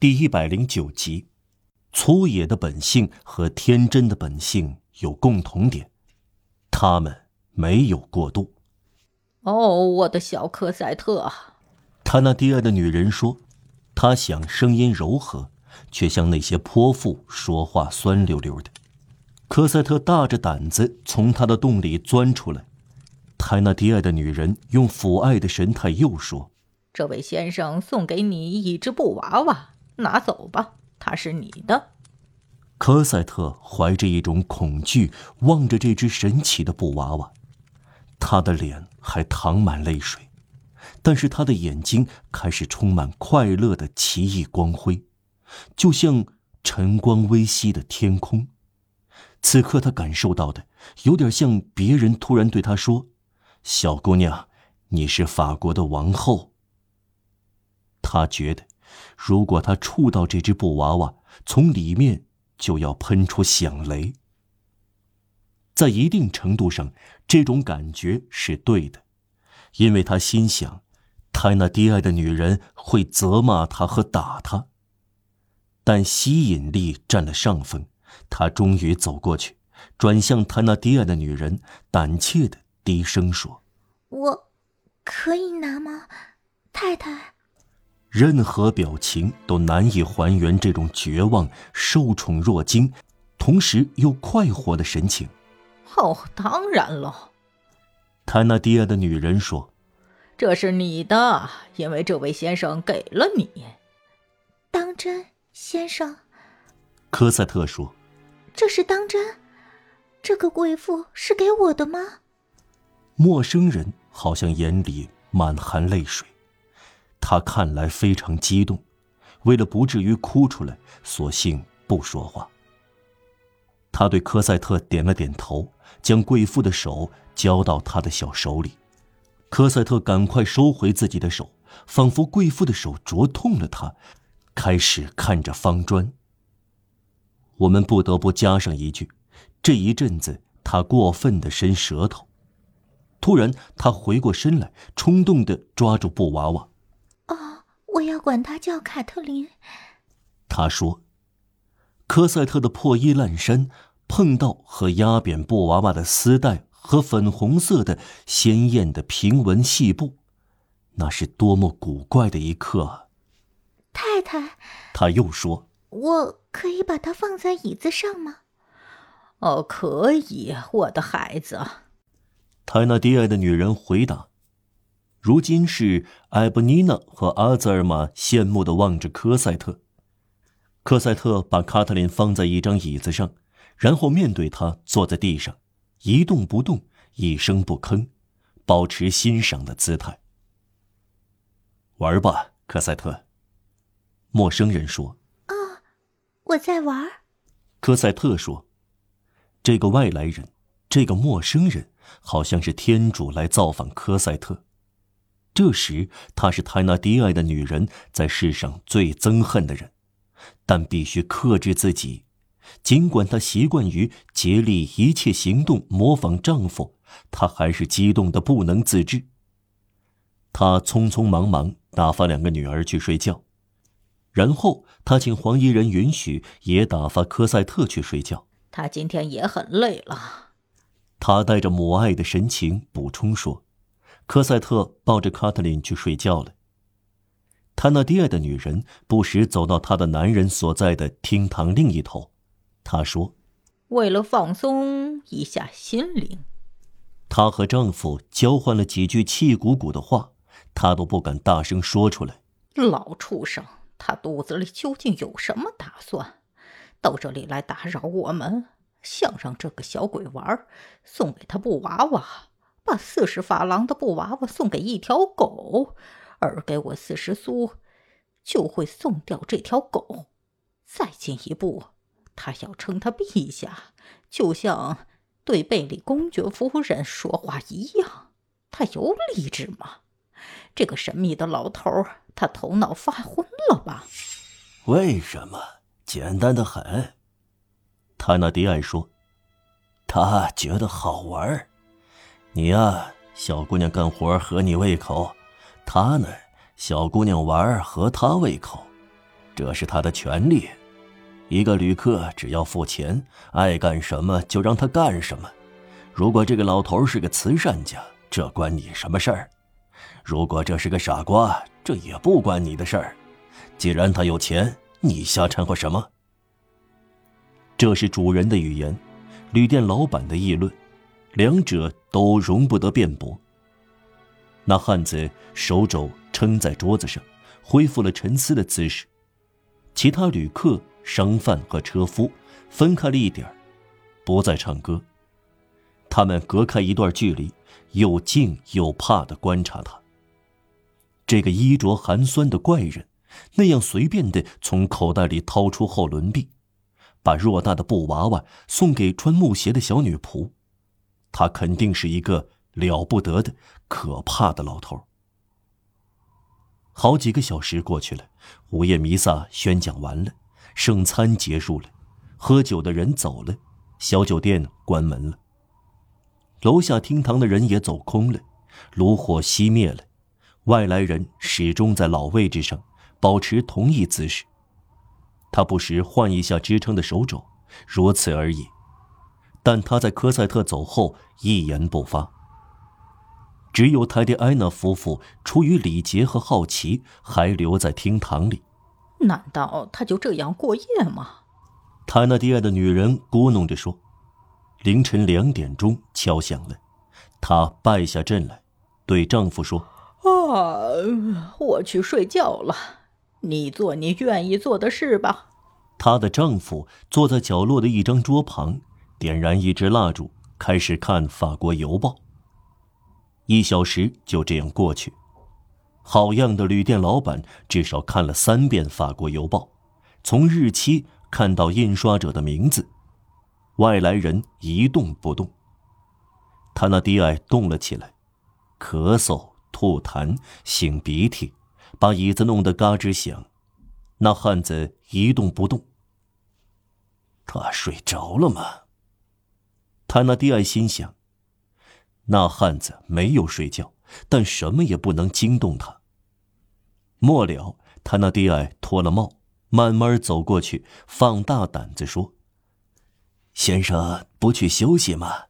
第一百零九集，粗野的本性和天真的本性有共同点，他们没有过度。哦，我的小科赛特，他那低矮的女人说，她想声音柔和，却像那些泼妇说话酸溜溜的。科赛特大着胆子从他的洞里钻出来。泰纳迪埃的女人用抚爱的神态又说：“这位先生送给你一只布娃娃，拿走吧，它是你的。”科赛特怀着一种恐惧望着这只神奇的布娃娃，他的脸还淌满泪水，但是他的眼睛开始充满快乐的奇异光辉，就像晨光微曦的天空。此刻他感受到的，有点像别人突然对他说。小姑娘，你是法国的王后。他觉得，如果他触到这只布娃娃，从里面就要喷出响雷。在一定程度上，这种感觉是对的，因为他心想，泰纳迪埃的女人会责骂他和打他。但吸引力占了上风，他终于走过去，转向泰纳迪埃的女人，胆怯的。低声说：“我可以拿吗，太太？”任何表情都难以还原这种绝望、受宠若惊，同时又快活的神情。哦，当然了，泰纳迪亚的女人说：“这是你的，因为这位先生给了你。”当真，先生？科赛特说：“这是当真？这个贵妇是给我的吗？”陌生人好像眼里满含泪水，他看来非常激动，为了不至于哭出来，索性不说话。他对科赛特点了点头，将贵妇的手交到他的小手里。科赛特赶快收回自己的手，仿佛贵妇的手灼痛了他，开始看着方砖。我们不得不加上一句：这一阵子他过分的伸舌头。突然，他回过身来，冲动的抓住布娃娃。“，管她叫卡特琳。”他说。科赛特的破衣烂衫碰到和压扁布娃娃的丝带和粉红色的鲜艳的平纹细布，那是多么古怪的一刻啊！太太，他又说：“我可以把它放在椅子上吗？”“哦，可以，我的孩子。”泰纳迪埃的女人回答：“如今是埃布尼娜和阿泽尔玛羡慕的望着科赛特。科赛特把卡特琳放在一张椅子上，然后面对她坐在地上，一动不动，一声不吭，保持欣赏的姿态。玩吧，科赛特。”陌生人说。“啊，我在玩。”科赛特说。“这个外来人，这个陌生人。”好像是天主来造访科赛特。这时，她是泰纳迪埃的女人，在世上最憎恨的人，但必须克制自己。尽管她习惯于竭力一切行动模仿丈夫，她还是激动的不能自制。她匆匆忙忙打发两个女儿去睡觉，然后她请黄衣人允许也打发科赛特去睡觉。她今天也很累了。她带着母爱的神情补充说：“科赛特抱着卡特琳去睡觉了。”他那低矮的女人不时走到他的男人所在的厅堂另一头。她说：“为了放松一下心灵。”她和丈夫交换了几句气鼓鼓的话，她都不敢大声说出来。老畜生，他肚子里究竟有什么打算？到这里来打扰我们？想让这个小鬼玩，送给他布娃娃，把四十法郎的布娃娃送给一条狗，而给我四十苏，就会送掉这条狗。再进一步，他要称他陛下，就像对贝里公爵夫人说话一样。他有理智吗？这个神秘的老头，他头脑发昏了吧？为什么？简单的很。塔纳迪埃说：“他觉得好玩你呀，小姑娘干活合你胃口，他呢，小姑娘玩合他胃口。这是他的权利。一个旅客只要付钱，爱干什么就让他干什么。如果这个老头是个慈善家，这关你什么事儿？如果这是个傻瓜，这也不关你的事儿。既然他有钱，你瞎掺和什么？这是主人的语言，旅店老板的议论，两者都容不得辩驳。那汉子手肘撑在桌子上，恢复了沉思的姿势。其他旅客。商贩和车夫分开了一点不再唱歌。他们隔开一段距离，又敬又怕地观察他。这个衣着寒酸的怪人，那样随便地从口袋里掏出后轮臂，把偌大的布娃娃送给穿木鞋的小女仆。他肯定是一个了不得的、可怕的老头。好几个小时过去了，午夜弥撒宣讲完了。圣餐结束了，喝酒的人走了，小酒店关门了。楼下厅堂的人也走空了，炉火熄灭了。外来人始终在老位置上，保持同一姿势。他不时换一下支撑的手肘，如此而已。但他在科赛特走后一言不发。只有泰迪埃娜夫妇出于礼节和好奇，还留在厅堂里。难道他就这样过夜吗？泰纳迪埃的女人咕哝着说：“凌晨两点钟敲响了，她败下阵来，对丈夫说：‘啊，我去睡觉了，你做你愿意做的事吧。’她的丈夫坐在角落的一张桌旁，点燃一支蜡烛，开始看《法国邮报》。一小时就这样过去。”好样的，旅店老板至少看了三遍《法国邮报》，从日期看到印刷者的名字。外来人一动不动。他那低矮动了起来，咳嗽、吐痰、擤鼻涕，把椅子弄得嘎吱响。那汉子一动不动。他睡着了吗？他那低矮心想。那汉子没有睡觉。但什么也不能惊动他。末了，他那低矮脱了帽，慢慢走过去，放大胆子说：“先生不去休息吗？